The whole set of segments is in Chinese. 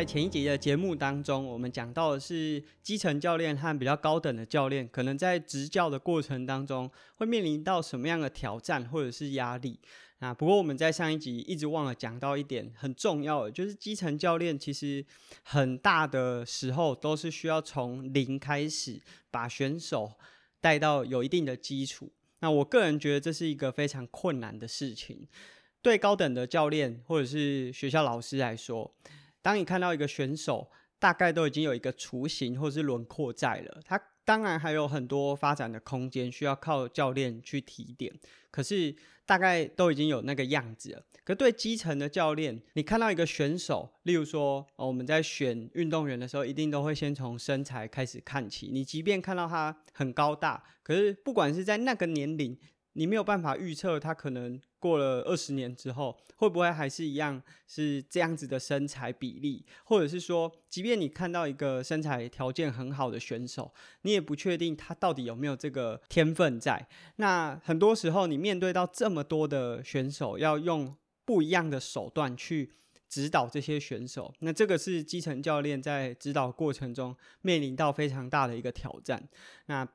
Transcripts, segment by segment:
在前一集的节目当中，我们讲到的是基层教练和比较高等的教练，可能在执教的过程当中会面临到什么样的挑战或者是压力。啊，不过我们在上一集一直忘了讲到一点很重要的，就是基层教练其实很大的时候都是需要从零开始把选手带到有一定的基础。那我个人觉得这是一个非常困难的事情，对高等的教练或者是学校老师来说，当你看到一个选手大概都已经有一个雏形或是轮廓在了，他当然还有很多发展的空间，需要靠教练去提点。可是大概都已经有那个样子了。可对基层的教练，你看到一个选手，例如说，哦，我们在选运动员的时候，一定都会先从身材开始看起。你即便看到他很高大，可是不管是在那个年龄，你没有办法预测他可能过了二十年之后会不会还是一样是这样子的身材比例，或者是说，即便你看到一个身材条件很好的选手，你也不确定他到底有没有这个天分在。那很多时候，你面对到这么多的选手，要用不一样的手段去指导这些选手，那这个是基层教练在指导过程中面临到非常大的一个挑战。那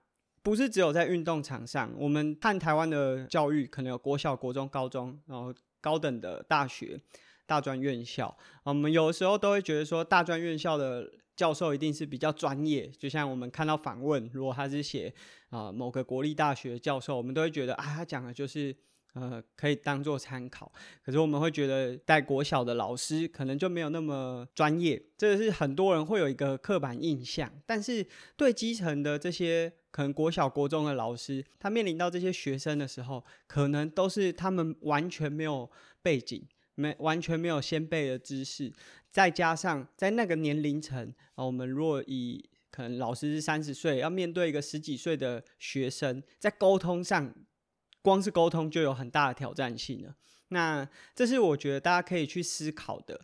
不是只有在运动场上，我们看台湾的教育，可能有国小、国中、高中，然后高等的大学、大专院校。我们有的时候都会觉得说，大专院校的教授一定是比较专业。就像我们看到访问，如果他是写啊某个国立大学教授，我们都会觉得啊，他讲的就是。呃，可以当做参考，可是我们会觉得带国小的老师可能就没有那么专业，这个是很多人会有一个刻板印象。但是对基层的这些可能国小、国中的老师，他面临到这些学生的时候，可能都是他们完全没有背景，没完全没有先辈的知识，再加上在那个年龄层啊，我们若以可能老师是三十岁，要面对一个十几岁的学生，在沟通上。光是沟通就有很大的挑战性了。那这是我觉得大家可以去思考的。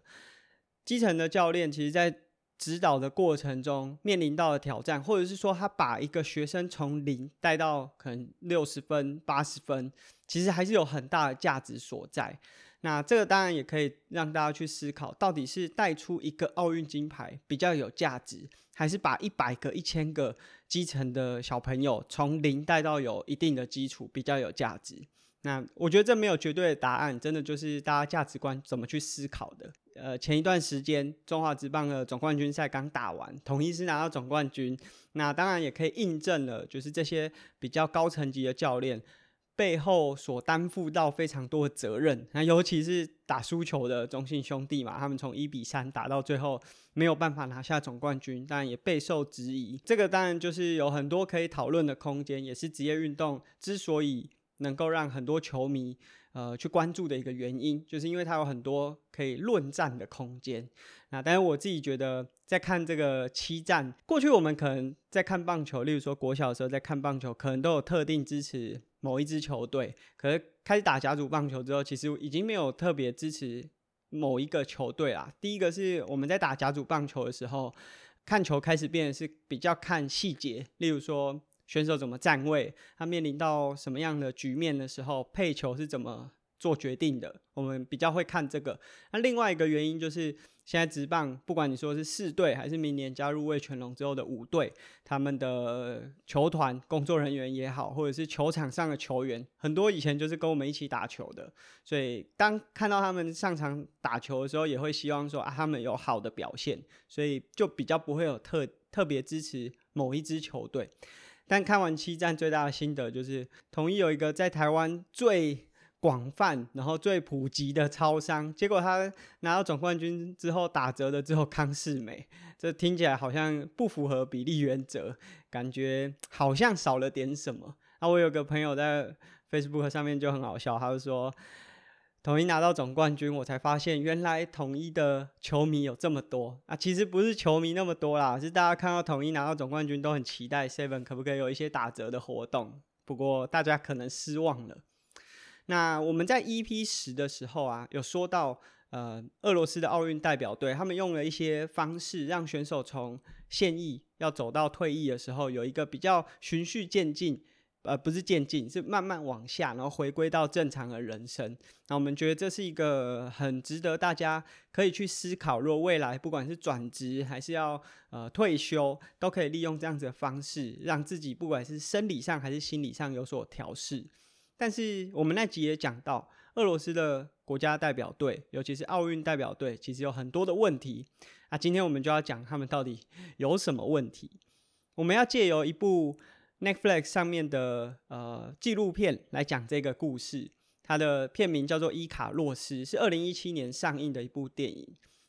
基层的教练其实，在指导的过程中面临到的挑战，或者是说他把一个学生从零带到可能六十分、八十分，其实还是有很大的价值所在。那这个当然也可以让大家去思考，到底是带出一个奥运金牌比较有价值，还是把一百个、一千个基层的小朋友从零带到有一定的基础比较有价值？那我觉得这没有绝对的答案，真的就是大家价值观怎么去思考的。呃，前一段时间中华职棒的总冠军赛刚打完，统一是拿到总冠军，那当然也可以印证了，就是这些比较高层级的教练。背后所担负到非常多的责任，那尤其是打输球的中信兄弟嘛，他们从一比三打到最后没有办法拿下总冠军，当然也备受质疑。这个当然就是有很多可以讨论的空间，也是职业运动之所以能够让很多球迷呃去关注的一个原因，就是因为它有很多可以论战的空间。那但是我自己觉得，在看这个七战，过去我们可能在看棒球，例如说国小的时候在看棒球，可能都有特定支持。某一支球队，可是开始打甲组棒球之后，其实已经没有特别支持某一个球队啦。第一个是我们在打甲组棒球的时候，看球开始变得是比较看细节，例如说选手怎么站位，他面临到什么样的局面的时候，配球是怎么做决定的，我们比较会看这个。那另外一个原因就是。现在职棒，不管你说是四队，还是明年加入魏全龙之后的五队，他们的球团工作人员也好，或者是球场上的球员，很多以前就是跟我们一起打球的，所以当看到他们上场打球的时候，也会希望说啊，他们有好的表现，所以就比较不会有特特别支持某一支球队。但看完七战最大的心得就是，统一有一个在台湾最。广泛，然后最普及的超商，结果他拿到总冠军之后打折的之后康世美，这听起来好像不符合比例原则，感觉好像少了点什么。啊，我有个朋友在 Facebook 上面就很好笑，他就说，统一拿到总冠军，我才发现原来统一的球迷有这么多啊，其实不是球迷那么多啦，是大家看到统一拿到总冠军都很期待 Seven 可不可以有一些打折的活动，不过大家可能失望了。那我们在 EP 十的时候啊，有说到呃俄罗斯的奥运代表队，他们用了一些方式，让选手从现役要走到退役的时候，有一个比较循序渐进。呃，不是渐进，是慢慢往下，然后回归到正常的人生。那我们觉得这是一个很值得大家可以去思考，若未来不管是转职还是要呃退休，都可以利用这样子的方式，让自己不管是生理上还是心理上有所调试。但是我们那集也讲到，俄罗斯的国家代表队，尤其是奥运代表队，其实有很多的问题。那今天我们就要讲他们到底 有什么问题。我们要借由一部。Netflix 上面的呃纪录片来讲这个故事，它的片名叫做《伊卡洛斯》，是二零一七年上映的一部电影。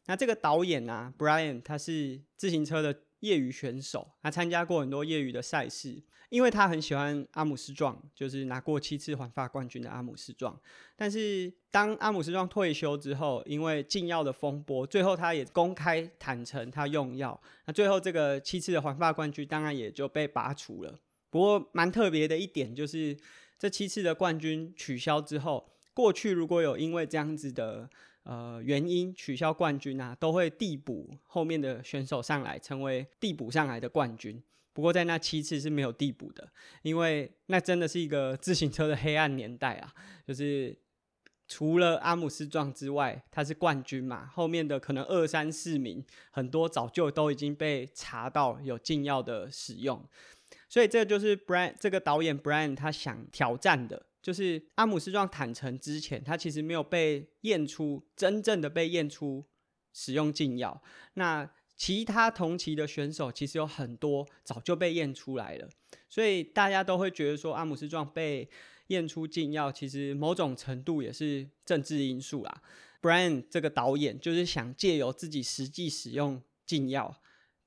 那这个导演啊，Brian，他是自行车的业余选手，他参加过很多业余的赛事，因为他很喜欢阿姆斯壮，就是拿过七次环法冠军的阿姆斯壮。但是当阿姆斯壮退休之后，因为禁药的风波，最后他也公开坦承他用药，那最后这个七次的环法冠军当然也就被拔除了。不过蛮特别的一点就是，这七次的冠军取消之后，过去如果有因为这样子的呃原因取消冠军啊，都会递补后面的选手上来，成为递补上来的冠军。不过在那七次是没有递补的，因为那真的是一个自行车的黑暗年代啊！就是除了阿姆斯壮之外，他是冠军嘛，后面的可能二三四名很多早就都已经被查到有禁药的使用。所以这就是 Brian 这个导演 Brian 他想挑战的，就是阿姆斯壮坦承之前，他其实没有被验出真正的被验出使用禁药。那其他同期的选手其实有很多早就被验出来了，所以大家都会觉得说阿姆斯壮被验出禁药，其实某种程度也是政治因素啦。Brian 这个导演就是想借由自己实际使用禁药。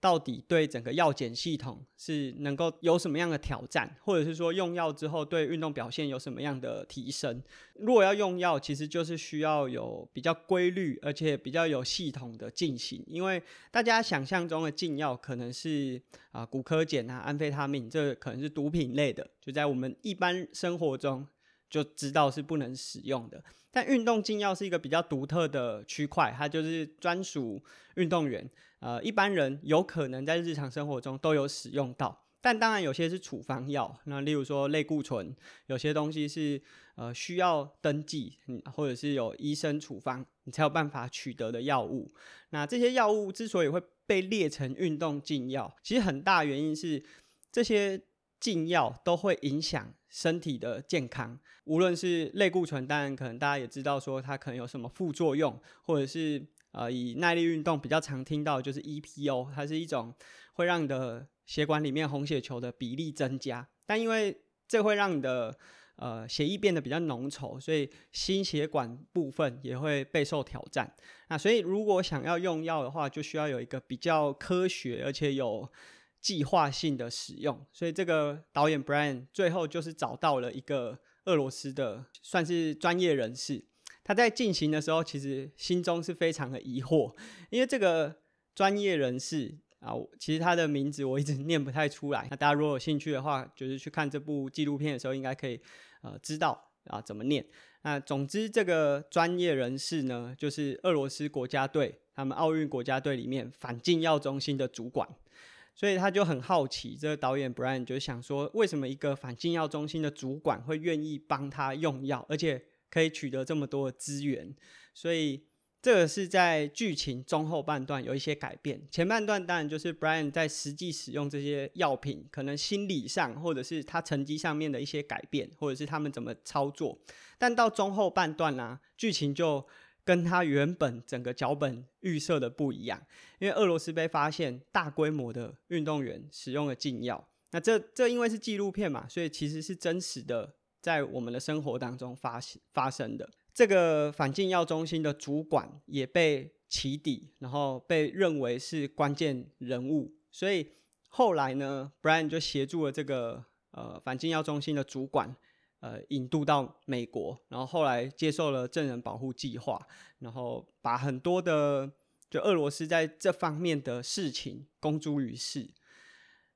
到底对整个药检系统是能够有什么样的挑战，或者是说用药之后对运动表现有什么样的提升？如果要用药，其实就是需要有比较规律，而且比较有系统的进行。因为大家想象中的禁药可能是啊，骨科碱啊、安非他命，这可能是毒品类的，就在我们一般生活中就知道是不能使用的。但运动禁药是一个比较独特的区块，它就是专属运动员。呃，一般人有可能在日常生活中都有使用到，但当然有些是处方药，那例如说类固醇，有些东西是呃需要登记，或者是有医生处方，你才有办法取得的药物。那这些药物之所以会被列成运动禁药，其实很大原因是这些禁药都会影响身体的健康，无论是类固醇，当然可能大家也知道说它可能有什么副作用，或者是。呃，以耐力运动比较常听到的就是 EPO，它是一种会让你的血管里面红血球的比例增加，但因为这会让你的呃血液变得比较浓稠，所以心血管部分也会备受挑战。那所以如果想要用药的话，就需要有一个比较科学而且有计划性的使用。所以这个导演 Brian 最后就是找到了一个俄罗斯的算是专业人士。他在进行的时候，其实心中是非常的疑惑，因为这个专业人士啊，其实他的名字我一直念不太出来。那大家如果有兴趣的话，就是去看这部纪录片的时候，应该可以呃知道啊怎么念。那总之，这个专业人士呢，就是俄罗斯国家队，他们奥运国家队里面反禁药中心的主管，所以他就很好奇，这个导演 Brian 就想说，为什么一个反禁药中心的主管会愿意帮他用药，而且可以取得这么多的资源，所以这个是在剧情中后半段有一些改变。前半段当然就是 Brian 在实际使用这些药品，可能心理上或者是他成绩上面的一些改变，或者是他们怎么操作。但到中后半段呢、剧情就跟他原本整个脚本预设的不一样，因为俄罗斯被发现大规模的运动员使用了禁药。那这这因为是纪录片嘛，所以其实是真实的。在我们的生活当中发发生的这个反禁药中心的主管也被起底，然后被认为是关键人物，所以后来呢，Brian 就协助了这个呃反禁药中心的主管，呃引渡到美国，然后后来接受了证人保护计划，然后把很多的就俄罗斯在这方面的事情公诸于世。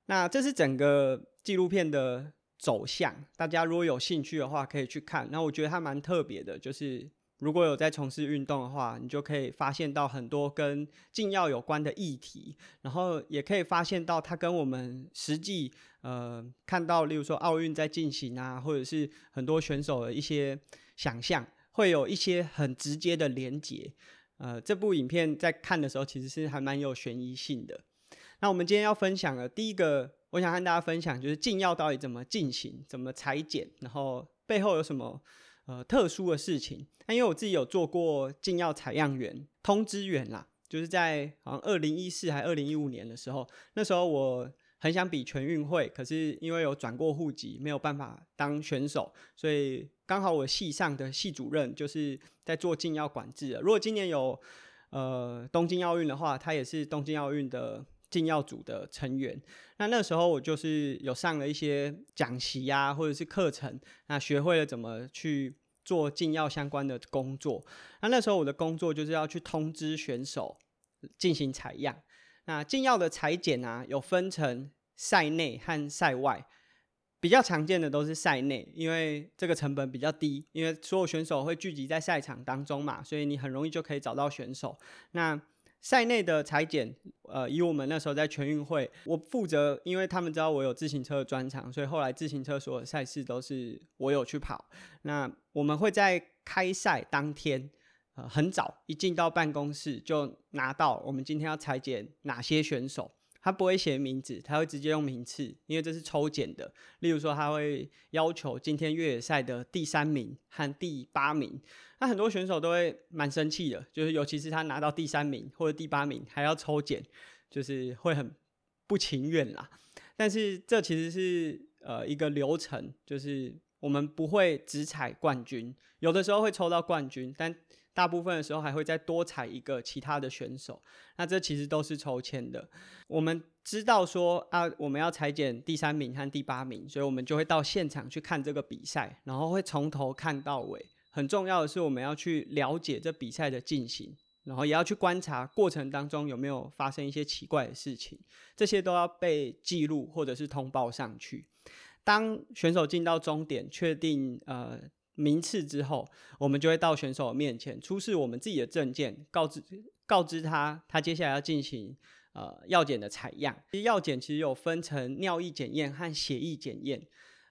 那这是整个纪录片的走向，大家如果有兴趣的话，可以去看。那我觉得它蛮特别的，就是如果有在从事运动的话，你就可以发现到很多跟禁药有关的议题，然后也可以发现到它跟我们实际呃看到，例如说奥运在进行啊，或者是很多选手的一些想象，会有一些很直接的连结。呃，这部影片在看的时候，其实是还蛮有悬疑性的。那我们今天要分享的第一个，我想和大家分享就是禁药到底怎么进行，怎么裁剪，然后背后有什么。呃，特殊的事情，那因为我自己有做过禁药采样员、通知员啦，就是在好像二零一四还二零一五年的时候，那时候我很想比全运会，可是因为有转过户籍，没有办法当选手，所以刚好我系上的系主任就是在做禁药管制的。如果今年有呃东京奥运的话，他也是东京奥运的禁药组的成员。那那时候我就是有上了一些讲习啊，或者是课程，那学会了怎么去。做禁药相关的工作，那那时候我的工作就是要去通知选手进行采样。那禁药的裁剪啊，有分成赛内和赛外，比较常见的都是赛内，因为这个成本比较低，因为所有选手会聚集在赛场当中嘛，所以你很容易就可以找到选手。那赛内的裁剪，呃，以我们那时候在全运会，我负责，因为他们知道我有自行车的专长，所以后来自行车所有赛事都是我有去跑。那我们会在开赛当天，很早一进到办公室就拿到我们今天要裁剪哪些选手。他不会写名字，他会直接用名次，因为这是抽检的。例如说，他会要求今天越野赛的第三名和第八名。那很多选手都会蛮生气的，就是尤其是他拿到第三名或者第八名还要抽检，就是会很不情愿啦。但是这其实是呃一个流程，就是我们不会只采冠军，有的时候会抽到冠军，但。大部分的时候还会再多采一个其他的选手，那这其实都是抽签的。我们知道说啊，我们要裁剪第三名和第八名，所以我们就会到现场去看这个比赛，然后会从头看到尾。很重要的是，我们要去了解这比赛的进行，然后也要去观察过程当中有没有发生一些奇怪的事情，这些都要被记录或者是通报上去。当选手进到终点，确定呃。名次之后，我们就会到选手面前出示我们自己的证件，告知告知他，他接下来要进行呃药检的采样。其实药检其实有分成尿液检验和血液检验，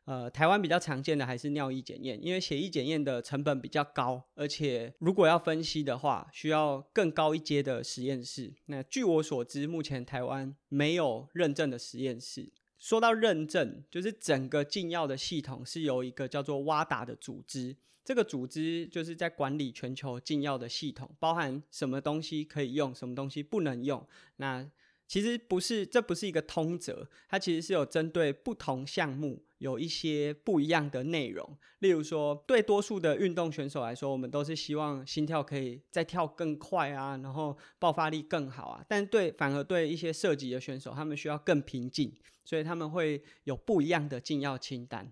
呃，台湾比较常见的还是尿液检验，因为血液检验的成本比较高，而且如果要分析的话，需要更高一阶的实验室。那据我所知，目前台湾没有认证的实验室。说到认证，就是整个禁药的系统是由一个叫做蛙达的组织，这个组织就是在管理全球禁药的系统，包含什么东西可以用，什么东西不能用。那其实不是，这不是一个通则，它其实是有针对不同项目有一些不一样的内容。例如说，对多数的运动选手来说，我们都是希望心跳可以再跳更快啊，然后爆发力更好啊。但对，反而对一些射击的选手，他们需要更平静，所以他们会有不一样的禁药清单。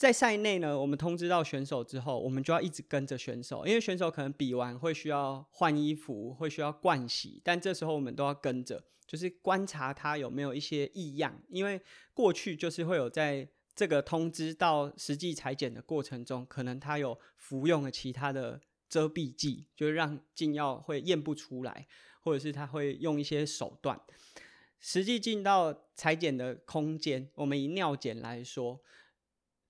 在赛内呢，我们通知到选手之后，我们就要一直跟着选手，因为选手可能比完会需要换衣服，会需要盥洗，但这时候我们都要跟着，就是观察他有没有一些异样，因为过去就是会有在这个通知到实际裁剪的过程中，可能他有服用了其他的遮蔽剂，就是让禁药会验不出来，或者是他会用一些手段。实际进到裁剪的空间，我们以尿检来说。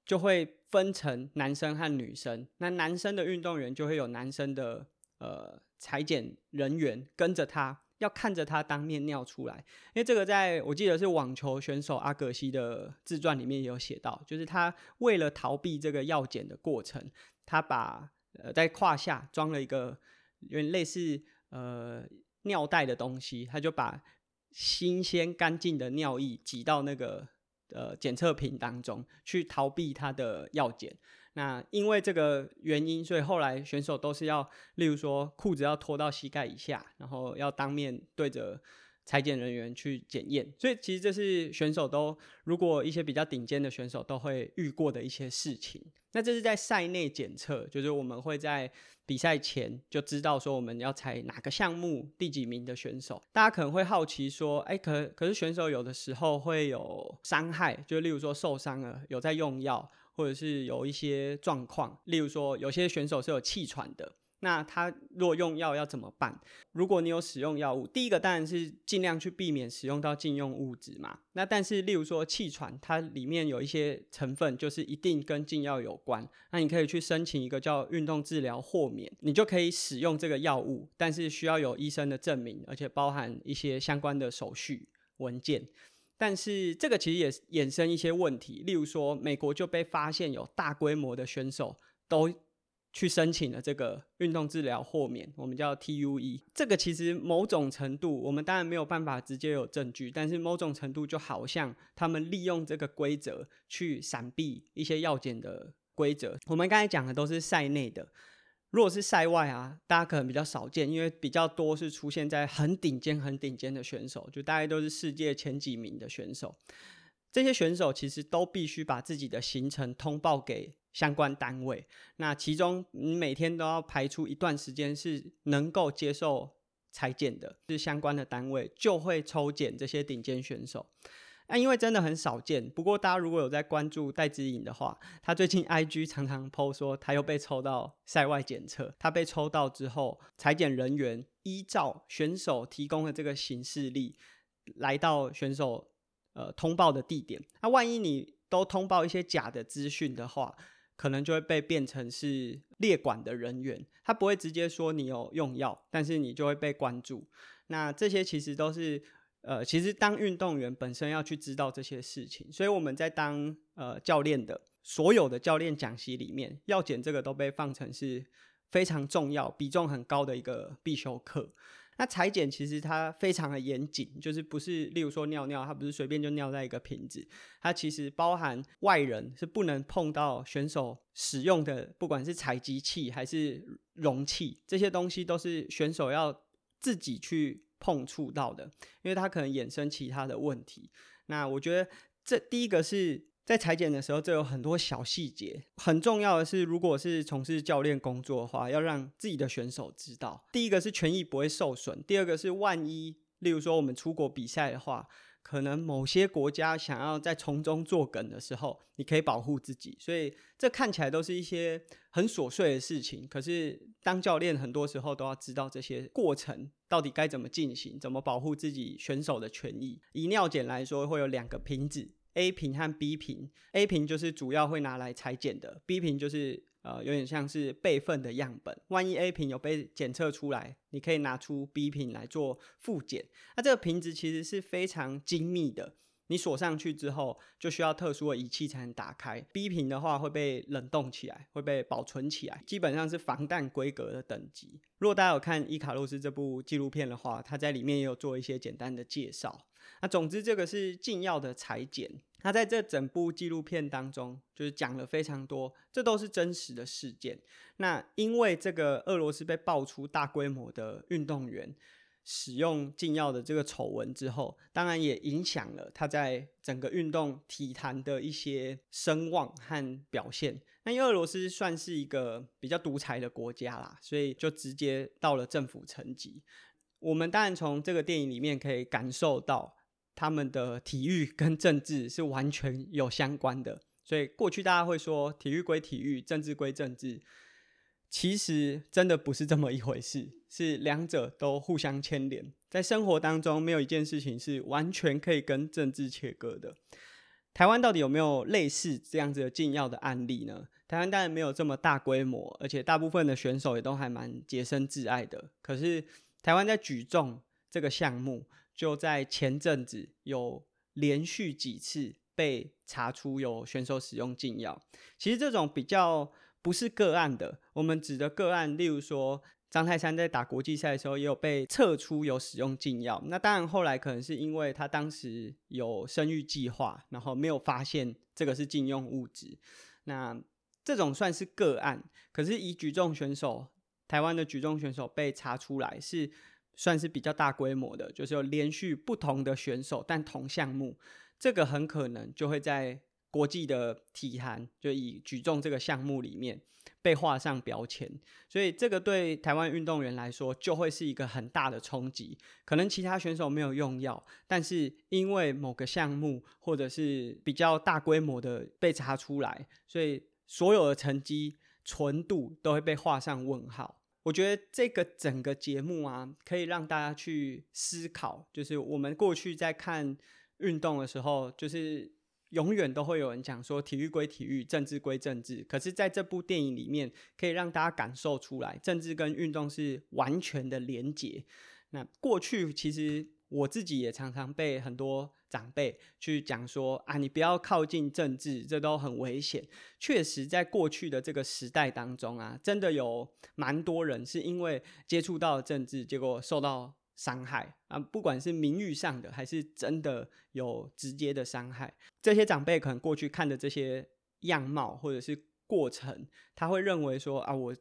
就会分成男生和女生，那男生的运动员就会有男生的呃裁剪人员跟着他，要看着他当面尿出来。因为这个在我记得是网球选手阿格西的自传里面也有写到，就是他为了逃避这个药检的过程，他把呃在胯下装了一个有点类似呃尿袋的东西，他就把新鲜干净的尿液挤到那个。呃，检测瓶当中去逃避他的药检，那因为这个原因，所以后来选手都是要，例如说裤子要脱到膝盖以下，然后要当面对着裁剪人员去检验。所以其实这是选手都，如果一些比较顶尖的选手都会遇过的一些事情。那这是在赛内检测，就是我们会在。比赛前就知道说我们要采哪个项目第几名的选手，大家可能会好奇说，哎，可可是选手有的时候会有伤害，就例如说受伤了，有在用药，或者是有一些状况，例如说有些选手是有气喘的，那他如果用药要怎么办？如果你有使用药物，第一个当然是尽量去避免使用到禁用物质嘛。那但是例如说气喘，它里面有一些成分就是一定跟禁药有关，那你可以去申请一个叫运动治疗豁免，你就可以使用这个药物，但是需要有医生的证明，而且包含一些相关的手续文件。但是这个其实也衍生一些问题，例如说美国就被发现有大规模的选手都。去申请了这个运动治疗豁免，我们叫 TUE。这个其实某种程度，我们当然没有办法直接有证据，但是某种程度就好像他们利用这个规则去闪避一些药检的规则。我们刚才讲的都是赛内的，如果是赛外啊，大家可能比较少见，因为比较多是出现在很顶尖、很顶尖的选手，就大概都是世界前几名的选手。这些选手其实都必须把自己的行程通报给相关单位，那其中你每天都要排出一段时间是能够接受裁剪的，是相关的单位就会抽检这些顶尖选手。那因为真的很少见，不过大家如果有在关注戴资颖的话，他最近 IG 常常 po 说他又被抽到赛外检测，他被抽到之后，采检人员依照选手提供的这个行事历来到选手。呃，通报的地点，那万一你都通报一些假的资讯的话，可能就会被变成是列管的人员，他不会直接说你有用药，但是你就会被关注。那这些其实都是，呃，其实当运动员本身要去知道这些事情，所以我们在当呃教练的所有的教练讲习里面，药检这个都被放成是非常重要、比重很高的一个必修课。那裁剪其实它非常的严谨，就是不是例如说尿尿，它不是随便就尿在一个瓶子，它其实包含外人是不能碰到选手使用的，不管是采集器还是容器，这些东西都是选手要自己去碰触到的，因为它可能衍生其他的问题。那我觉得这第一个是。在裁剪的时候，这有很多小细节。很重要的是，如果是从事教练工作的话，要让自己的选手知道。第一个是权益不会受损，第二个是万一，例如说我们出国比赛的话，可能某些国家想要在从中作梗的时候，你可以保护自己。所以这看起来都是一些很琐碎的事情，可是当教练很多时候都要知道这些过程到底该怎么进行，怎么保护自己选手的权益。以尿检来说，会有两个瓶子。A 瓶和 B 瓶，A 瓶就是主要会拿来裁剪的，B 瓶就是呃有点像是备份的样本。万一 A 瓶有被检测出来，你可以拿出 B 瓶来做复检。那这个瓶子其实是非常精密的，你锁上去之后就需要特殊的仪器才能打开。B 瓶的话会被冷冻起来，会被保存起来，基本上是防弹规格的等级。如果大家有看伊卡洛斯这部纪录片的话，它在里面也有做一些简单的介绍。那总之，这个是禁药的裁剪。那在这整部纪录片当中，就是讲了非常多，这都是真实的事件。那因为这个俄罗斯被爆出大规模的运动员使用禁药的这个丑闻之后，当然也影响了他在整个运动体坛的一些声望和表现。那因为俄罗斯算是一个比较独裁的国家啦，所以就直接到了政府层级。我们当然从这个电影里面可以感受到，他们的体育跟政治是完全有相关的。所以过去大家会说体育归体育，政治归政治，其实真的不是这么一回事，是两者都互相牵连。在生活当中，没有一件事情是完全可以跟政治切割的。台湾到底有没有类似这样子的禁药的案例呢？台湾当然没有这么大规模，而且大部分的选手也都还蛮洁身自爱的。可是，台湾在举重这个项目，就在前阵子有连续几次被查出有选手使用禁药。其实这种比较不是个案的，我们指的个案，例如说张泰山在打国际赛的时候，也有被测出有使用禁药。那当然后来可能是因为他当时有生育计划，然后没有发现这个是禁用物质。那这种算是个案，可是以举重选手。台湾的举重选手被查出来是算是比较大规模的，就是有连续不同的选手，但同项目，这个很可能就会在国际的体坛，就以举重这个项目里面被画上标签。所以这个对台湾运动员来说就会是一个很大的冲击。可能其他选手没有用药，但是因为某个项目或者是比较大规模的被查出来，所以所有的成绩纯度都会被画上问号。我觉得这个整个节目啊，可以让大家去思考，就是我们过去在看运动的时候，就是永远都会有人讲说，体育归体育，政治归政治。可是，在这部电影里面，可以让大家感受出来，政治跟运动是完全的连结。那过去其实我自己也常常被很多长辈去讲说啊，你不要靠近政治，这都很危险。确实，在过去的这个时代当中啊，真的有蛮多人是因为接触到政治，结果受到伤害啊，不管是名誉上的，还是真的有直接的伤害。这些长辈可能过去看的这些样貌或者是过程，他会认为说啊，我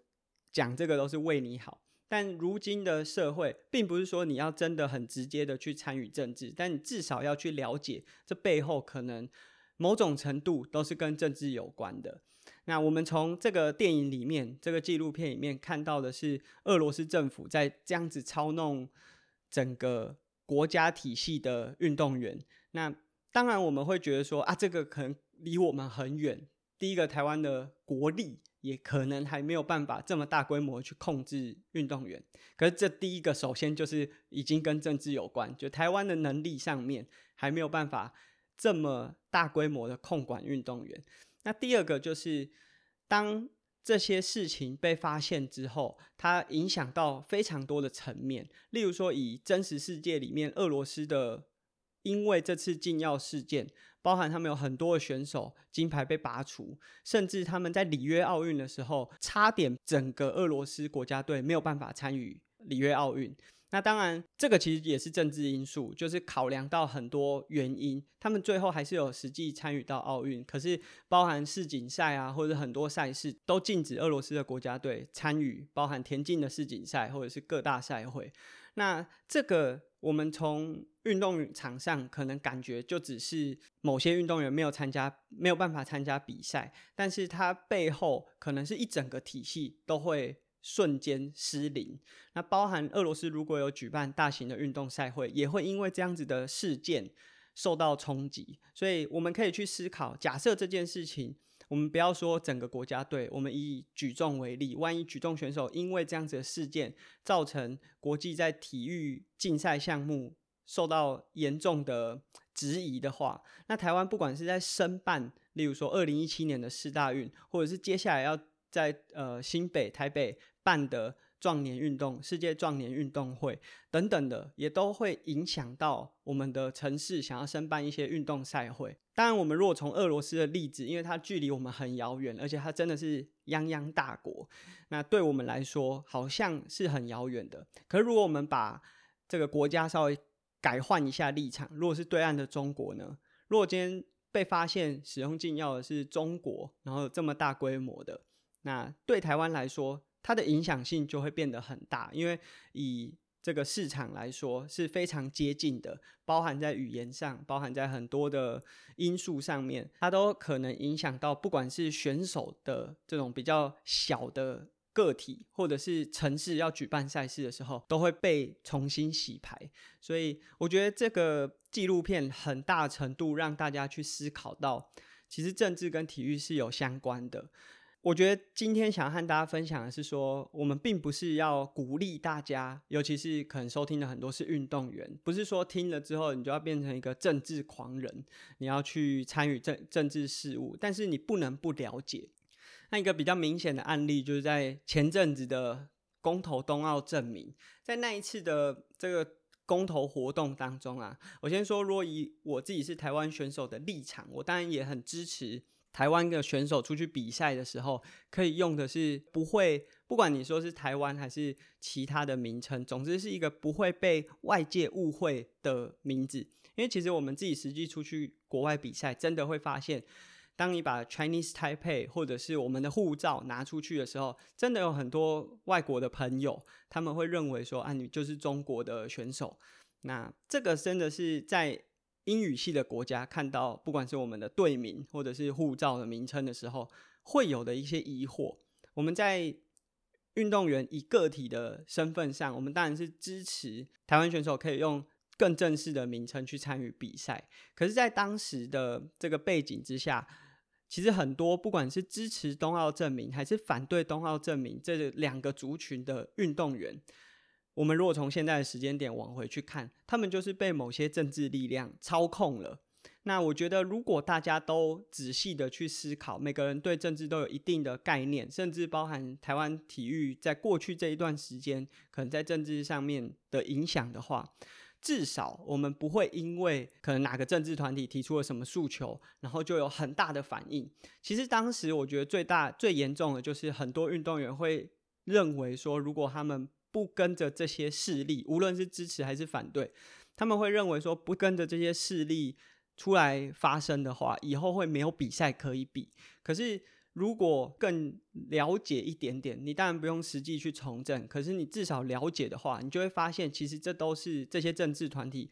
讲这个都是为你好。但如今的社会，并不是说你要真的很直接的去参与政治，但你至少要去了解这背后可能某种程度都是跟政治有关的。那我们从这个电影里面、这个纪录片里面看到的是，俄罗斯政府在这样子操弄整个国家体系的运动员。那当然我们会觉得说啊，这个可能离我们很远。第一个，台湾的国力。也可能还没有办法这么大规模去控制运动员，可是这第一个首先就是已经跟政治有关，就台湾的能力上面还没有办法这么大规模的控管运动员。那第二个就是当这些事情被发现之后，它影响到非常多的层面，例如说以真实世界里面俄罗斯的，因为这次禁药事件。包含他们有很多的选手金牌被拔除，甚至他们在里约奥运的时候，差点整个俄罗斯国家队没有办法参与里约奥运。那当然，这个其实也是政治因素，就是考量到很多原因，他们最后还是有实际参与到奥运。可是，包含世锦赛啊，或者很多赛事都禁止俄罗斯的国家队参与，包含田径的世锦赛或者是各大赛会。那这个。我们从运动场上可能感觉就只是某些运动员没有参加，没有办法参加比赛，但是他背后可能是一整个体系都会瞬间失灵。那包含俄罗斯如果有举办大型的运动赛会，也会因为这样子的事件受到冲击。所以我们可以去思考，假设这件事情。我们不要说整个国家队，我们以举重为例，万一举重选手因为这样子的事件，造成国际在体育竞赛项目受到严重的质疑的话，那台湾不管是在申办，例如说二零一七年的四大运，或者是接下来要在呃新北、台北办的。壮年运动、世界壮年运动会等等的，也都会影响到我们的城市想要申办一些运动赛会。当然，我们如果从俄罗斯的例子，因为它距离我们很遥远，而且它真的是泱泱大国，那对我们来说好像是很遥远的。可是，如果我们把这个国家稍微改换一下立场，如果是对岸的中国呢？如果今天被发现使用禁药的是中国，然后这么大规模的，那对台湾来说，它的影响性就会变得很大，因为以这个市场来说是非常接近的，包含在语言上，包含在很多的因素上面，它都可能影响到不管是选手的这种比较小的个体，或者是城市要举办赛事的时候，都会被重新洗牌。所以我觉得这个纪录片很大程度让大家去思考到，其实政治跟体育是有相关的。我觉得今天想要和大家分享的是说，我们并不是要鼓励大家，尤其是可能收听的很多是运动员，不是说听了之后你就要变成一个政治狂人，你要去参与政政治事务，但是你不能不了解。那一个比较明显的案例，就是在前阵子的公投东奥证明，在那一次的这个公投活动当中啊，我先说，若以我自己是台湾选手的立场，我当然也很支持。台湾的选手出去比赛的时候，可以用的是不会，不管你说是台湾还是其他的名称，总之是一个不会被外界误会的名字。因为其实我们自己实际出去国外比赛，真的会发现，当你把 Chinese Taipei 或者是我们的护照拿出去的时候，真的有很多外国的朋友，他们会认为说，啊，你就是中国的选手。那这个真的是在。英语系的国家看到不管是我们的队名或者是护照的名称的时候，会有的一些疑惑。我们在运动员以个体的身份上，我们当然是支持台湾选手可以用更正式的名称去参与比赛。可是，在当时的这个背景之下，其实很多不管是支持东奥证明还是反对东奥证明这两个族群的运动员，我们如果从现在的时间点往回去看，他们就是被某些政治力量操控了。那我觉得，如果大家都仔细的去思考，每个人对政治都有一定的概念，甚至包含台湾体育在过去这一段时间可能在政治上面的影响的话，至少我们不会因为可能哪个政治团体提出了什么诉求，然后就有很大的反应。其实当时我觉得最大最严重的就是很多运动员会认为说，如果他们不跟着这些势力，无论是支持还是反对，他们会认为说不跟着这些势力。出来发声的话，以后会没有比赛可以比。可是如果更了解一点点，你当然不用实际去从政，可是你至少了解的话，你就会发现，其实这都是这些政治团体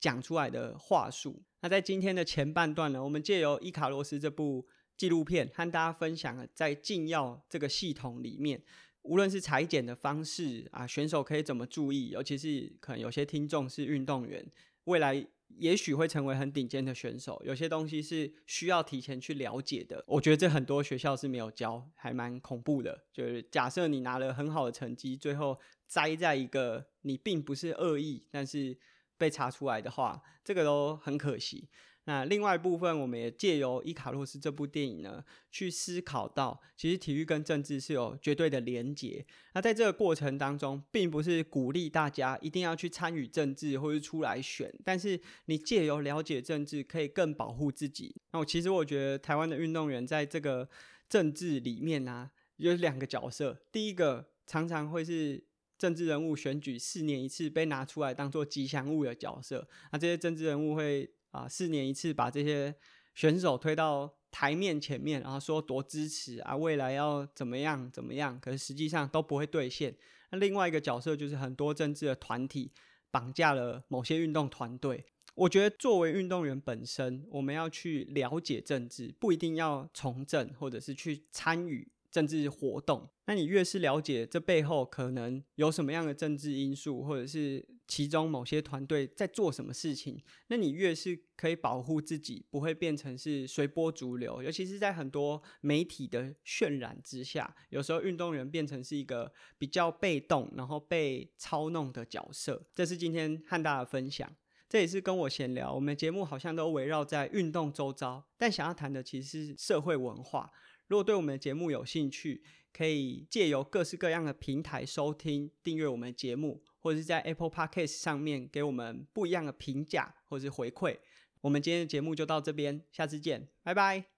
讲出来的话术。那在今天的前半段呢，我们借由伊卡洛斯这部纪录片，和大家分享在禁药这个系统里面，无论是裁剪的方式啊，选手可以怎么注意，尤其是可能有些听众是运动员，未来。也许会成为很顶尖的选手，有些东西是需要提前去了解的。我觉得这很多学校是没有教，还蛮恐怖的。就是假设你拿了很好的成绩，最后栽在一个你并不是恶意，但是被查出来的话，这个都很可惜。那另外一部分，我们也借由《伊卡洛斯》这部电影呢，去思考到，其实体育跟政治是有绝对的连结。那在这个过程当中，并不是鼓励大家一定要去参与政治或是出来选，但是你借由了解政治，可以更保护自己。那我其实我觉得，台湾的运动员在这个政治里面呢、有两个角色。第一个常常会是政治人物选举四年一次被拿出来当做吉祥物的角色。那这些政治人物会。啊，四年一次把这些选手推到台面前面，然后说多支持啊，未来要怎么样怎么样，可是实际上都不会兑现。那另外一个角色就是很多政治的团体绑架了某些运动团队。我觉得作为运动员本身，我们要去了解政治，不一定要从政或者是去参与。政治活动，那你越是了解这背后可能有什么样的政治因素，或者是其中某些团队在做什么事情，那你越是可以保护自己，不会变成是随波逐流。尤其是在很多媒体的渲染之下，有时候运动员变成是一个比较被动，然后被操弄的角色。这是今天和大家分享，这也是跟我闲聊。我们节目好像都围绕在运动周遭，但想要谈的其实是社会文化。如果对我们的节目有兴趣，可以借由各式各样的平台收听、订阅我们的节目，或者是在 Apple Podcast 上面给我们不一样的评价或者是回馈。我们今天的节目就到这边，下次见，拜拜。